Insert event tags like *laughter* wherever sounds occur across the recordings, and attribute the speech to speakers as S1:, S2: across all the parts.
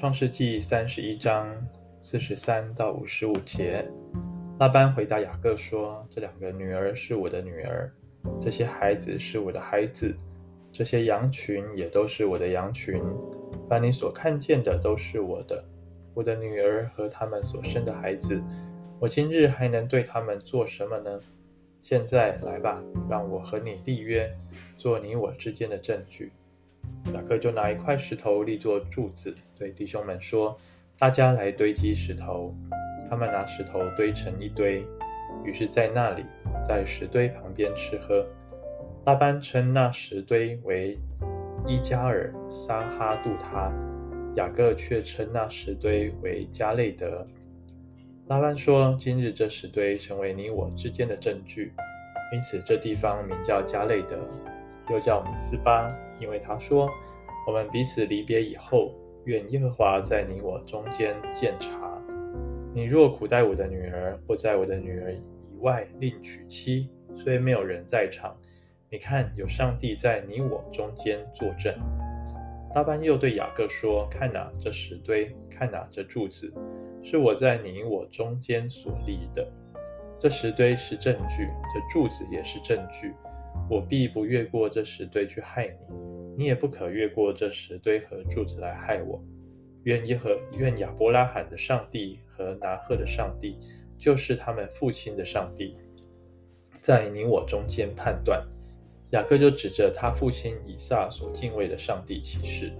S1: 创世记三十一章四十三到五十五节，拉班回答雅各说：“这两个女儿是我的女儿，这些孩子是我的孩子，这些羊群也都是我的羊群。凡你所看见的都是我的，我的女儿和他们所生的孩子。我今日还能对他们做什么呢？现在来吧，让我和你立约，做你我之间的证据。”雅各就拿一块石头立作柱子，对弟兄们说：“大家来堆积石头。”他们拿石头堆成一堆，于是，在那里，在石堆旁边吃喝。拉班称那石堆为伊加尔撒哈杜他，雅各却称那石堆为迦累得。拉班说：“今日这石堆成为你我之间的证据，因此这地方名叫迦累得，又叫米斯巴。”因为他说：“我们彼此离别以后，愿耶和华在你我中间鉴察。你若苦待我的女儿，或在我的女儿以外另娶妻，虽没有人在场，你看有上帝在你我中间作证。”拉班又对雅各说：“看哪，这石堆；看哪，这柱子，是我在你我中间所立的。这石堆是证据，这柱子也是证据。”我必不越过这石堆去害你，你也不可越过这石堆和柱子来害我。愿耶和愿亚伯拉罕的上帝和拿鹤的上帝，就是他们父亲的上帝，在你我中间判断。雅各就指着他父亲以撒所敬畏的上帝起誓，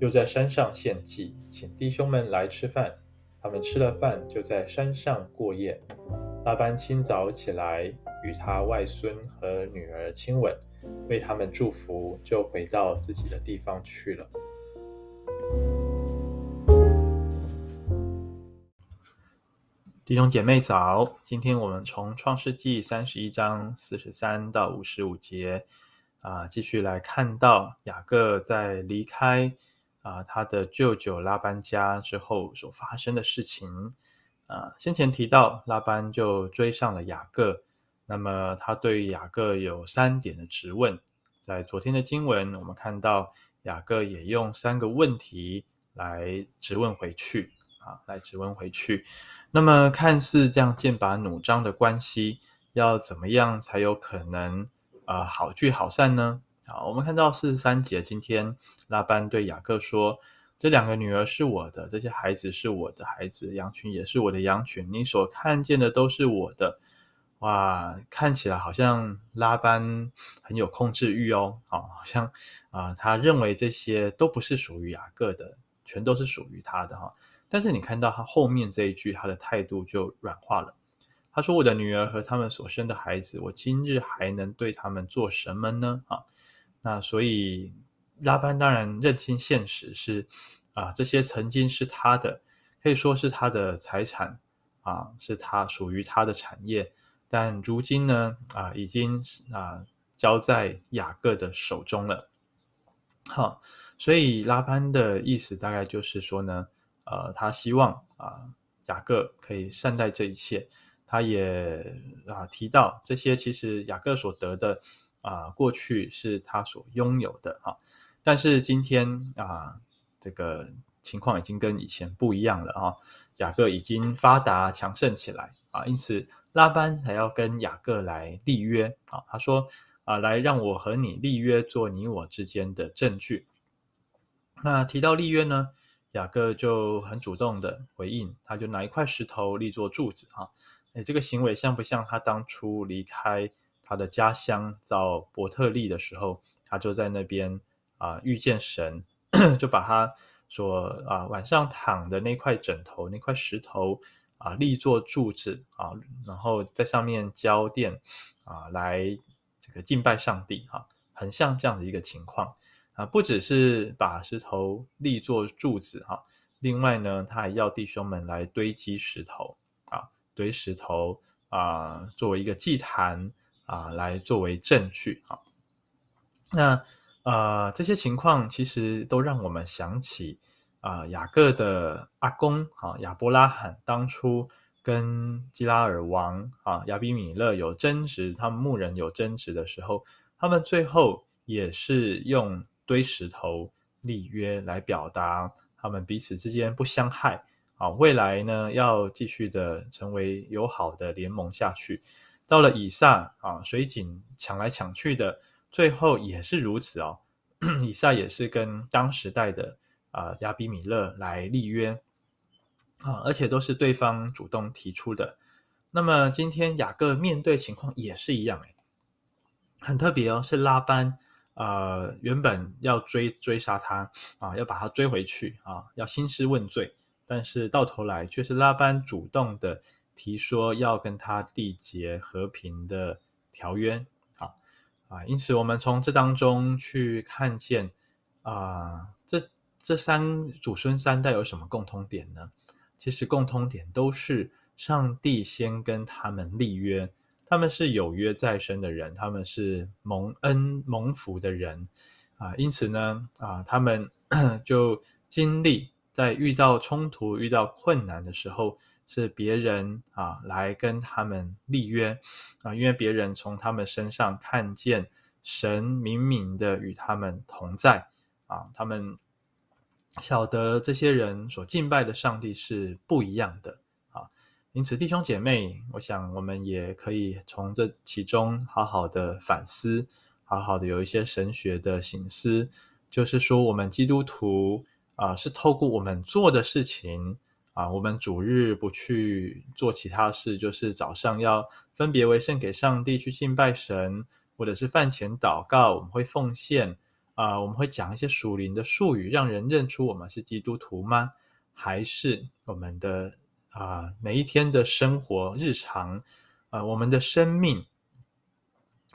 S1: 又在山上献祭，请弟兄们来吃饭。他们吃了饭，就在山上过夜。拉班清早起来，与他外孙和女儿亲吻，为他们祝福，就回到自己的地方去了。弟兄姐妹早，今天我们从创世记三十一章四十三到五十五节啊，继续来看到雅各在离开啊他的舅舅拉班家之后所发生的事情啊。先前提到拉班就追上了雅各。那么他对雅各有三点的质问，在昨天的经文，我们看到雅各也用三个问题来质问回去，啊，来质问回去。那么看似这样剑拔弩张的关系，要怎么样才有可能啊好聚好散呢？啊，我们看到四十三节，今天拉班对雅各说：“这两个女儿是我的，这些孩子是我的孩子，羊群也是我的羊群，你所看见的都是我的。”哇，看起来好像拉班很有控制欲哦，好像啊、他认为这些都不是属于雅各的，全都是属于他的哈。但是你看到他后面这一句，他的态度就软化了。他说：“我的女儿和他们所生的孩子，我今日还能对他们做什么呢？”啊，那所以拉班当然认清现实是啊，这些曾经是他的，可以说是他的财产啊，是他属于他的产业。但如今呢，啊，已经啊交在雅各的手中了。好，所以拉班的意思大概就是说呢，呃，他希望啊雅各可以善待这一切。他也啊提到这些其实雅各所得的啊过去是他所拥有的哈，但是今天啊这个情况已经跟以前不一样了啊，雅各已经发达强盛起来啊，因此。拉班还要跟雅各来立约啊，他说啊，来让我和你立约，做你我之间的证据。那提到立约呢，雅各就很主动的回应，他就拿一块石头立作柱子啊。诶，这个行为像不像他当初离开他的家乡到伯特利的时候，他就在那边啊遇见神，*coughs* 就把他所啊晚上躺的那块枕头那块石头。啊，立作柱子啊，然后在上面浇奠啊，来这个敬拜上帝哈、啊，很像这样的一个情况啊。不只是把石头立作柱子哈、啊，另外呢，他还要弟兄们来堆积石头啊，堆石头啊，作为一个祭坛啊，来作为证据啊。那啊，这些情况其实都让我们想起。啊，雅各的阿公啊，亚伯拉罕当初跟基拉尔王啊亚比米勒有争执，他们牧人有争执的时候，他们最后也是用堆石头立约来表达他们彼此之间不相害啊，未来呢要继续的成为友好的联盟下去。到了以撒啊，水井抢来抢去的，最后也是如此哦。*clears throat* 以撒也是跟当时代的啊亚比米勒来立约啊，而且都是对方主动提出的。那么今天雅各面对情况也是一样诶，很特别哦，是拉班。呃，原本要追追杀他啊，要把他追回去啊，要兴师问罪，但是到头来却是拉班主动的提说要跟他缔结和平的条约啊啊，因此我们从这当中去看见啊，这这三祖孙三代有什么共通点呢？其实共通点都是上帝先跟他们立约。他们是有约在身的人，他们是蒙恩蒙福的人啊，因此呢啊，他们 *coughs* 就经历在遇到冲突、遇到困难的时候，是别人啊来跟他们立约啊，因为别人从他们身上看见神明明的与他们同在啊，他们晓得这些人所敬拜的上帝是不一样的啊。因此，弟兄姐妹，我想我们也可以从这其中好好的反思，好好的有一些神学的省思。就是说，我们基督徒啊、是透过我们做的事情啊、我们主日不去做其他事，就是早上要分别为圣给上帝去敬拜神，或者是饭前祷告，我们会奉献、呃，我们会讲一些属灵的术语，让人认出我们是基督徒吗？还是我们的？啊，每一天的生活日常，啊，我们的生命，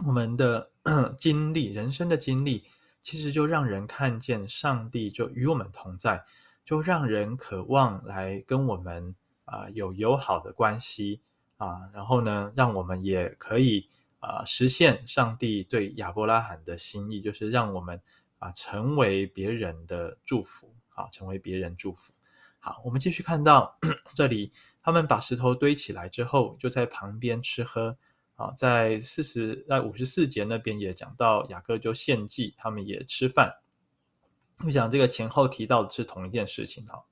S1: 我们的 *coughs* 经历，人生的经历，其实就让人看见上帝就与我们同在，就让人渴望来跟我们啊有友好的关系啊，然后呢，让我们也可以啊实现上帝对亚伯拉罕的心意，就是让我们啊成为别人的祝福，啊，成为别人祝福。好，我们继续看到这里，他们把石头堆起来之后，就在旁边吃喝。啊，在四十在五十四节那边也讲到，雅各就献祭，他们也吃饭。我想这个前后提到的是同一件事情哈，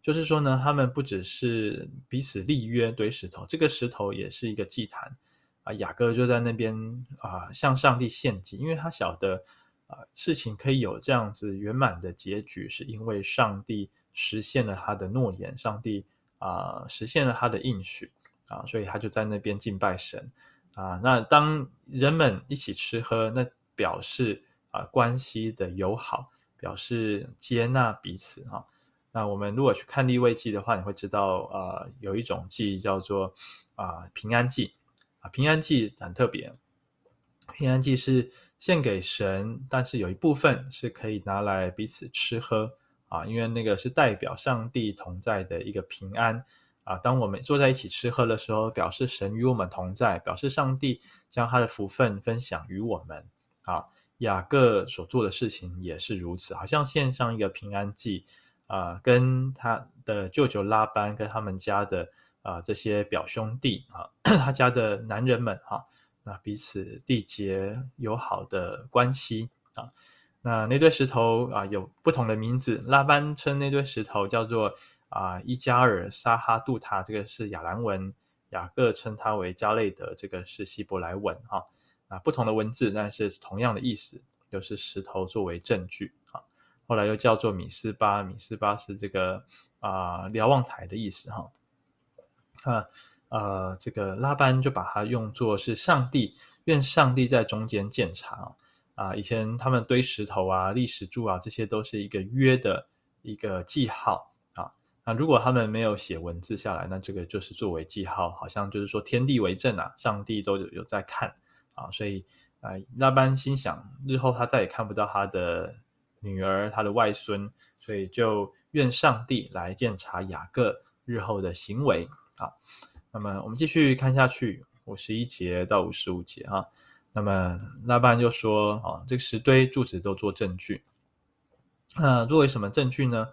S1: 就是说呢，他们不只是彼此立约堆石头，这个石头也是一个祭坛啊。雅各就在那边啊向上帝献祭，因为他晓得啊事情可以有这样子圆满的结局，是因为上帝。实现了他的诺言，上帝啊、实现了他的应许啊，所以他就在那边敬拜神啊。那当人们一起吃喝，那表示啊关系的友好，表示接纳彼此啊。那我们如果去看立位记的话，你会知道啊，有一种祭叫做啊平安祭平安祭很特别，平安祭是献给神，但是有一部分是可以拿来彼此吃喝。啊，因为那个是代表上帝同在的一个平安啊。当我们坐在一起吃喝的时候，表示神与我们同在，表示上帝将他的福分分享于我们。啊，雅各所做的事情也是如此，好像献上一个平安祭啊，跟他的舅舅拉班，跟他们家的啊这些表兄弟啊，*coughs* 他家的男人们哈，那彼此缔结友好的关系啊。那那堆石头啊，有不同的名字。拉班称那堆石头叫做啊伊加尔沙哈杜塔，这个是亚兰文；雅各称它为迦累得，这个是希伯来文。哈啊，不同的文字，但是同样的意思，就是石头作为证据。啊，后来又叫做米斯巴，米斯巴是这个啊瞭望台的意思。哈啊呃，这个拉班就把它用作是上帝，愿上帝在中间鉴察。啊，以前他们堆石头啊、立石柱啊，这些都是一个约的一个记号啊。那如果他们没有写文字下来，那这个就是作为记号，好像就是说天地为证啊，上帝都有有在看啊。所以啊，拉班心想，日后他再也看不到他的女儿、他的外孙，所以就愿上帝来鉴察雅各日后的行为啊。那么我们继续看下去，五十一节到五十五节啊。那么拉班就说：“啊，这个石堆柱子都做证据。那作为什么证据呢？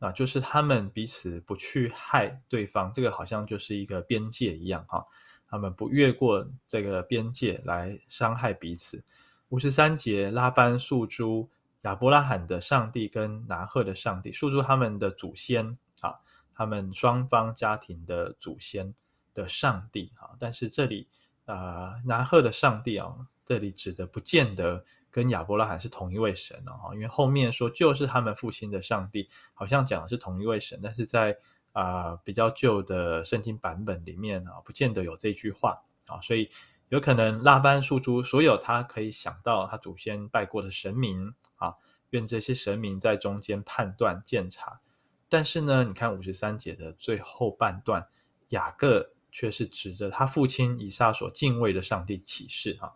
S1: 啊，就是他们彼此不去害对方，这个好像就是一个边界一样哈。他们不越过这个边界来伤害彼此。五十三节，拉班诉诸亚伯拉罕的上帝跟拿鹤的上帝，诉诸他们的祖先啊，他们双方家庭的祖先的上帝啊。但是这里啊、呃，拿鹤的上帝啊，这里指的不见得跟亚伯拉罕是同一位神哦，因为后面说就是他们父亲的上帝，好像讲的是同一位神，但是在啊、比较旧的圣经版本里面啊，不见得有这句话啊，所以。有可能拉班述诸所有他可以想到他祖先拜过的神明啊，愿这些神明在中间判断鉴察。但是呢，你看五十三节的最后半段，雅各却是指着他父亲以撒所敬畏的上帝起誓啊。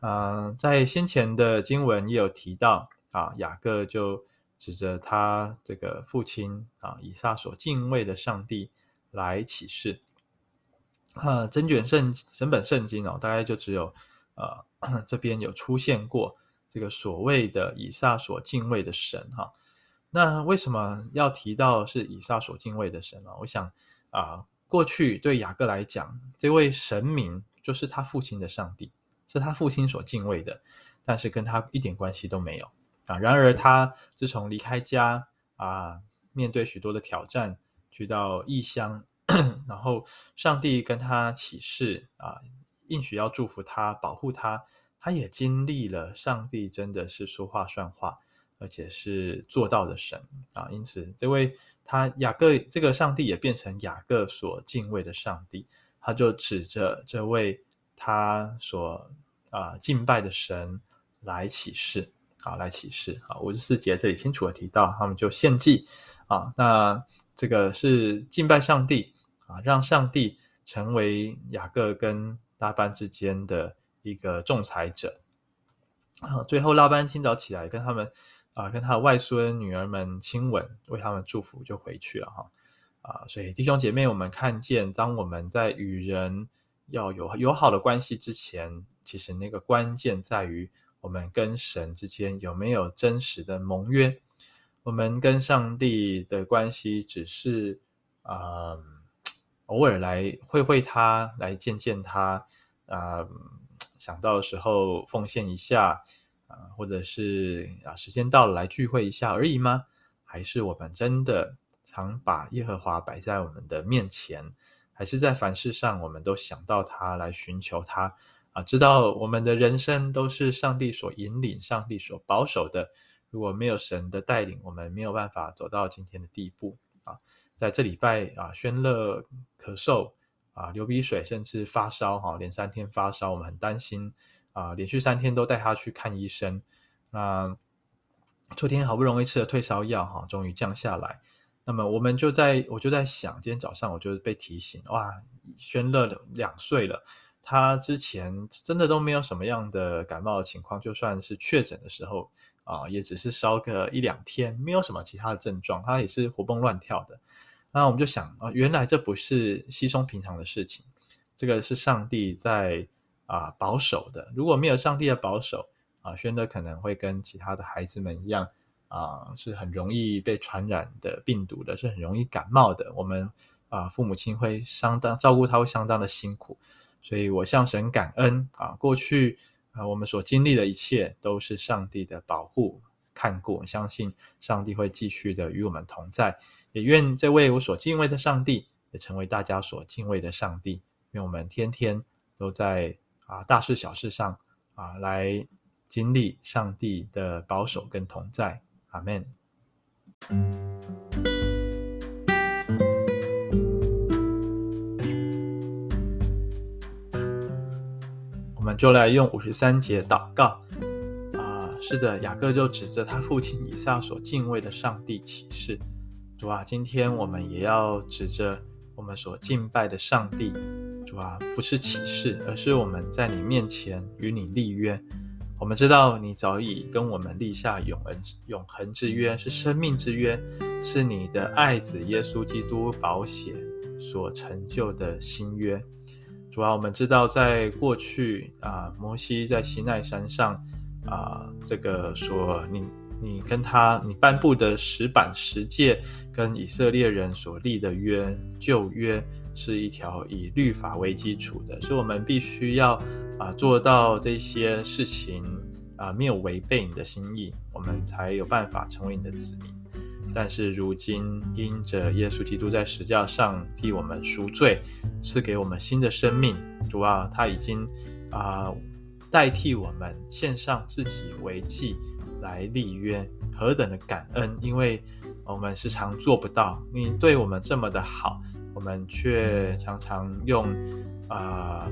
S1: 嗯、在先前的经文也有提到啊，雅各就指着他这个父亲啊以撒所敬畏的上帝来起誓。啊，整卷圣整本圣经哦，大概就只有呃 *coughs* 这边有出现过这个所谓的以撒所敬畏的神哈。那为什么要提到是以撒所敬畏的神呢？我想啊、过去对雅各来讲，这位神明就是他父亲的上帝，是他父亲所敬畏的，但是跟他一点关系都没有啊。然而他自从离开家啊，面对许多的挑战，去到异乡。*clears throat* 然后上帝跟他起誓啊，应许要祝福他、保护他。他也经历了上帝真的是说话算话，而且是做到的神啊。因此，这位他雅各这个上帝也变成雅各所敬畏的上帝。他就指着这位他所啊敬拜的神来起誓啊，来起誓啊。五十四节这里清楚的提到，他们就献祭啊。那这个是敬拜上帝。啊，让上帝成为雅各跟拉班之间的一个仲裁者。啊，最后拉班清早起来跟他们啊，跟他的外孙女儿们亲吻，为他们祝福，就回去了哈。啊，所以弟兄姐妹，我们看见，当我们在与人要有友好的关系之前，其实那个关键在于我们跟神之间有没有真实的盟约。我们跟上帝的关系只是啊。嗯偶尔来会会他，来见见他，啊、想到的时候奉献一下，啊、或者是啊，时间到了来聚会一下而已吗？还是我们真的常把耶和华摆在我们的面前？还是在凡事上我们都想到他，来寻求他？啊、知道我们的人生都是上帝所引领、上帝所保守的。如果没有神的带领，我们没有办法走到今天的地步啊。在这礼拜啊，宣乐咳嗽啊，流鼻水，甚至发烧哈，连三天发烧，我们很担心啊，连续三天都带他去看医生。那昨天好不容易吃了退烧药哈，终于降下来。那么我们就在，我就在想，今天早上我就被提醒，哇，宣乐两岁了，他之前真的都没有什么样的感冒的情况，就算是确诊的时候啊，也只是烧个一两天，没有什么其他的症状，他也是活蹦乱跳的。那我们就想啊，原来这不是稀松平常的事情，这个是上帝在啊保守的。如果没有上帝的保守啊，宣德可能会跟其他的孩子们一样啊，是很容易被传染的病毒的，是很容易感冒的。我们啊，父母亲会相当照顾他，会相当的辛苦。所以我向神感恩啊，过去啊我们所经历的一切都是上帝的保护。看过，相信上帝会继续的与我们同在，也愿这位我所敬畏的上帝也成为大家所敬畏的上帝。愿我们天天都在啊大事小事上啊来经历上帝的保守跟同在。阿门。我们就来用五十三节祷告。啊是的，雅各就指着他父亲以撒所敬畏的上帝起誓。主啊，今天我们也要指着我们所敬拜的上帝。主啊，不是启示，而是我们在你面前与你立约。我们知道你早已跟我们立下永恒永恒之约，是生命之约，是你的爱子耶稣基督保险所成就的新约。主啊，我们知道在过去啊，摩西在西奈山上。啊，这个说你你跟他你颁布的石板十诫，跟以色列人所立的约旧约，是一条以律法为基础的，所以我们必须要啊做到这些事情啊、没有违背你的心意，我们才有办法成为你的子民。但是如今，因着耶稣基督在十架上替我们赎罪，赐给我们新的生命，主啊，他已经啊、代替我们献上自己为祭来立约，何等的感恩！因为我们时常做不到，你对我们这么的好，我们却常常用啊、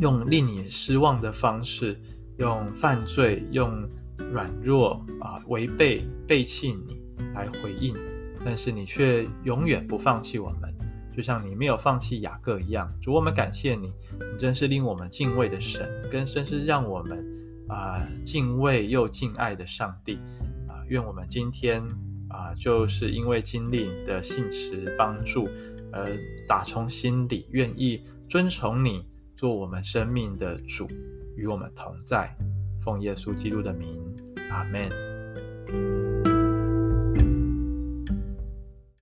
S1: 用令你失望的方式，用犯罪，用软弱啊、违背背弃你。来回应，但是你却永远不放弃我们，就像你没有放弃雅各一样。主，我们感谢你，你真是令我们敬畏的神，更深是让我们啊、敬畏又敬爱的上帝啊、愿我们今天、就是因为经历你的信实帮助，而打从心里愿意遵从你，做我们生命的主，与我们同在。奉耶稣基督的名，阿门。